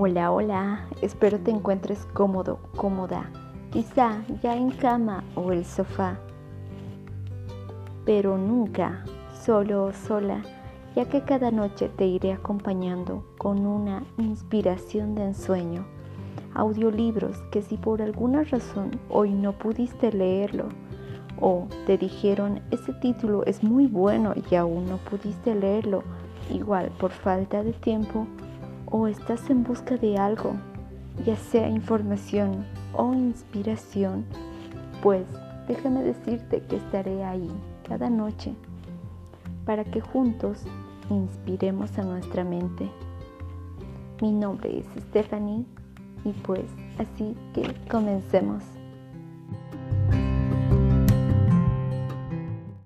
Hola, hola, espero te encuentres cómodo, cómoda, quizá ya en cama o el sofá, pero nunca solo o sola, ya que cada noche te iré acompañando con una inspiración de ensueño, audiolibros que si por alguna razón hoy no pudiste leerlo, o te dijeron ese título es muy bueno y aún no pudiste leerlo, igual por falta de tiempo, o estás en busca de algo, ya sea información o inspiración, pues déjame decirte que estaré ahí cada noche para que juntos inspiremos a nuestra mente. Mi nombre es Stephanie y pues así que comencemos.